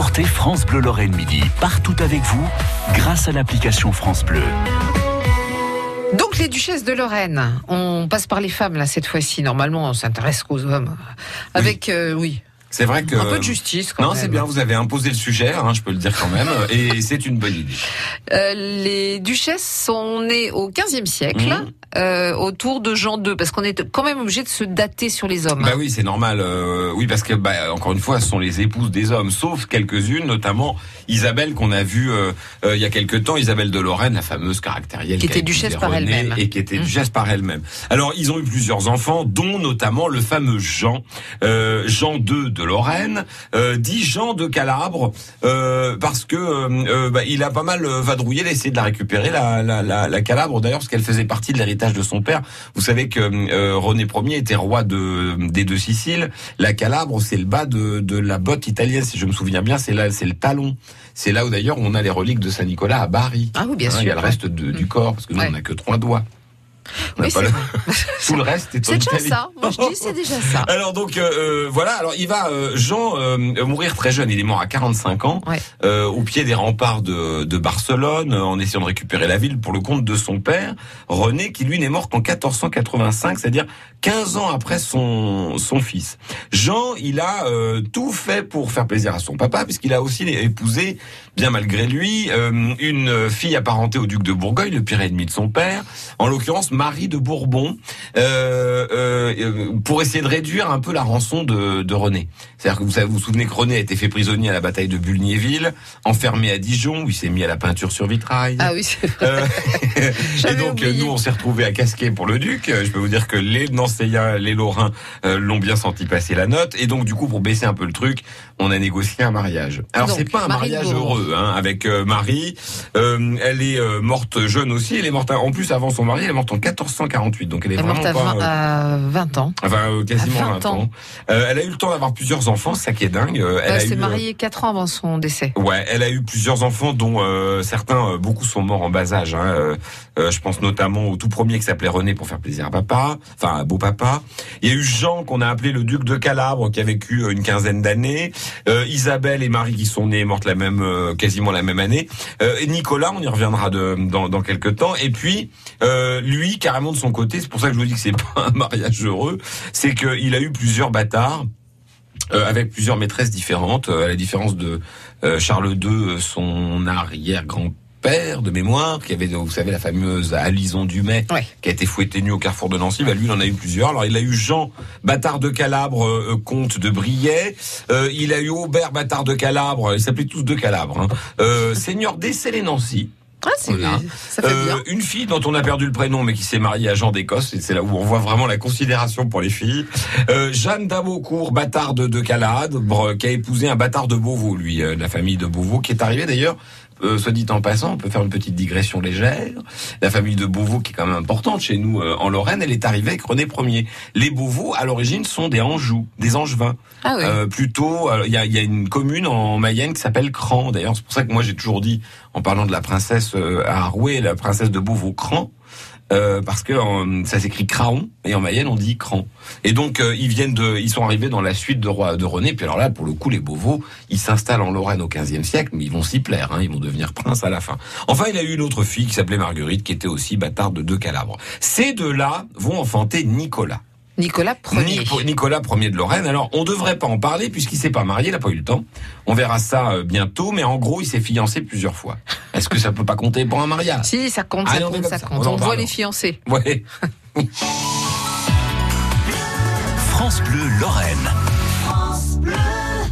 Écoutez France Bleu Lorraine Midi partout avec vous grâce à l'application France Bleu. Donc les duchesses de Lorraine, on passe par les femmes là cette fois-ci. Normalement, on s'intéresse qu'aux hommes. Avec euh, oui. C'est vrai que Un peu de justice quand non, même. c'est bien. Vous avez imposé le sujet, hein, je peux le dire quand même, et c'est une bonne idée. Euh, les duchesses sont nées au XVe siècle, Mhm. Euh, autour de Jean II, parce qu'on est quand même obligé de se dater sur les hommes. Bah oui, c'est normal. euh, oui, parce que bah, encore une fois, ce sont les épouses des hommes, sauf quelques-unes, notamment Isabelle qu'on a vue euh, euh, il y a quelques temps, Isabelle de Lorraine, la fameuse caractérielle Qui était duchesse par elle-même. et qui était duchesse par elle-même. Alors, ils ont eu plusieurs enfants, dont notamment le fameux Jean, euh, Jean II de Lorraine, euh, dit Jean de Calabre, euh, parce que bah, il a pas mal vadrouillé, il a essayé de la récupérer, la, la, la, la Calabre d'ailleurs, parce qu'elle faisait partie de l'héritage de son père. Vous savez que euh, René Ier était roi de des deux Siciles. La Calabre, c'est le bas de, de la botte italienne, si je me souviens bien, c'est là, c'est le talon. C'est là où d'ailleurs on a les reliques de Saint Nicolas à Bari. Ah oui, bien Hein, sûr. Il y a le reste de- du corps, parce que nous Ouais. on n'a que trois doigts. Oui, c'est le-. Tout le reste est C'est déjà ça. Moi, je dis c'est déjà ça. Alors donc euh, euh, voilà, alors il va euh, Jean euh, mourir très jeune, il est mort à 45 ans Ouais. au pied des remparts de, de Barcelone en essayant de récupérer la ville pour le compte de son père René qui lui n'est mort qu'en 1485, c'est-à-dire 15 ans après son son fils. Jean, il a tout fait pour faire plaisir à son papa puisqu'il a aussi épousé bien malgré lui une fille apparentée au duc de Bourgogne, le pire ennemi de son père, en l'occurrence Marie de Bourbon euh, euh, euh, pour essayer de réduire un peu la rançon de, de René. C'est-à-dire que vous savez, vous vous souvenez que René a été fait prisonnier à la bataille de Bulgnéville, enfermé à Dijon, où il s'est mis à la peinture sur vitrail. Ah oui, c'est vrai. Et donc oublié. nous on s'est retrouvés à casquer pour le duc. Je peux vous dire que les Nancéiens, les Lorrains l'ont bien senti passer la note. Et donc du coup pour baisser un peu le truc, on a négocié un mariage. Alors c'est pas un Marie mariage heureux hein, avec Marie. Euh, elle est morte jeune aussi. Elle est morte en plus avant son mari. Elle est morte en 1448. Donc elle est Elle est vraiment morte à pas. 20, euh, à 20 ans. Enfin, euh, quasiment À 20 20 ans. ans. Euh, elle a eu le temps d'avoir plusieurs enfants, ça qui est dingue. Elle s'est eu, mariée 4 ans avant son décès. Ouais, elle a eu plusieurs enfants, dont certains, beaucoup sont morts en bas âge. Hein. Je pense notamment au tout premier qui s'appelait René pour faire plaisir à papa, enfin à beau papa. Il y a eu Jean qu'on a appelé le duc de Calabre qui a vécu une quinzaine d'années. Isabelle et Marie qui sont nées et mortes la même, quasiment la même année. Et Nicolas, on y reviendra de, dans, dans quelques temps. Et puis euh, lui, carrément de son côté, c'est pour ça que je vous dis que c'est pas un mariage heureux, c'est qu'il a eu plusieurs bâtards. euh, avec plusieurs maîtresses différentes, euh, à la différence de euh, Charles II, son arrière-grand-père de mémoire, qui avait, vous savez, la fameuse Alison Dumay, Ouais. qui a été fouettée nue au carrefour de Nancy. Bah, lui, il en a eu plusieurs. Alors, il a eu Jean, bâtard de Calabre, euh, comte de Briey. Euh, il a eu Aubert, bâtard de Calabre. Ils s'appelaient tous de Calabre. Hein. Euh, seigneur d'Essel et Nancy. Ah, c'est Voilà. ça fait Euh, bien. une fille dont on a perdu le prénom, mais qui s'est mariée à Jean d'Écosse. Et c'est là où on voit vraiment la considération pour les filles. Euh, Jeanne d'Abocourt, bâtard de, de Calabre, qui a épousé un bâtard de Beauvau, lui, euh, de la famille de Beauvau, qui est arrivé d'ailleurs. Euh, soit dit en passant, on peut faire une petite digression légère. La famille de Beauvau, qui est quand même importante chez nous euh, en Lorraine, elle est arrivée avec René Ier. Les Beauvau, à l'origine, sont des Anjou, des Angevins. Ah oui. Euh, plutôt, alors, il y a, il y a une commune en Mayenne qui s'appelle Cran. D'ailleurs, c'est pour ça que moi j'ai toujours dit, en parlant de la princesse euh, à Arouet, la princesse de Beauvau, Cran, euh, parce que ça s'écrit Craon et en Mayenne on dit Cran. Et donc euh, ils viennent de, ils sont arrivés dans la suite de roi de René. Puis alors là, pour le coup, les Beauvau, ils s'installent en Lorraine au XVe siècle, mais ils vont s'y plaire, hein, ils vont devenir princes à la fin. Enfin, il a eu une autre fille qui s'appelait Marguerite, qui était aussi bâtarde de deux Calabres. Ces deux-là vont enfanter Nicolas. Nicolas Ier. Ni- Nicolas Ier de Lorraine. Alors, on devrait pas en parler puisqu'il s'est pas marié, il a pas eu le temps. On verra ça euh, bientôt, mais en gros, il s'est fiancé plusieurs fois. Est-ce que ça peut pas compter pour un mariage? Si, ça compte, ça Allez, on fait compte, comme ça ça. compte. On en voit parle. les fiancés. Ouais. France Bleu Lorraine.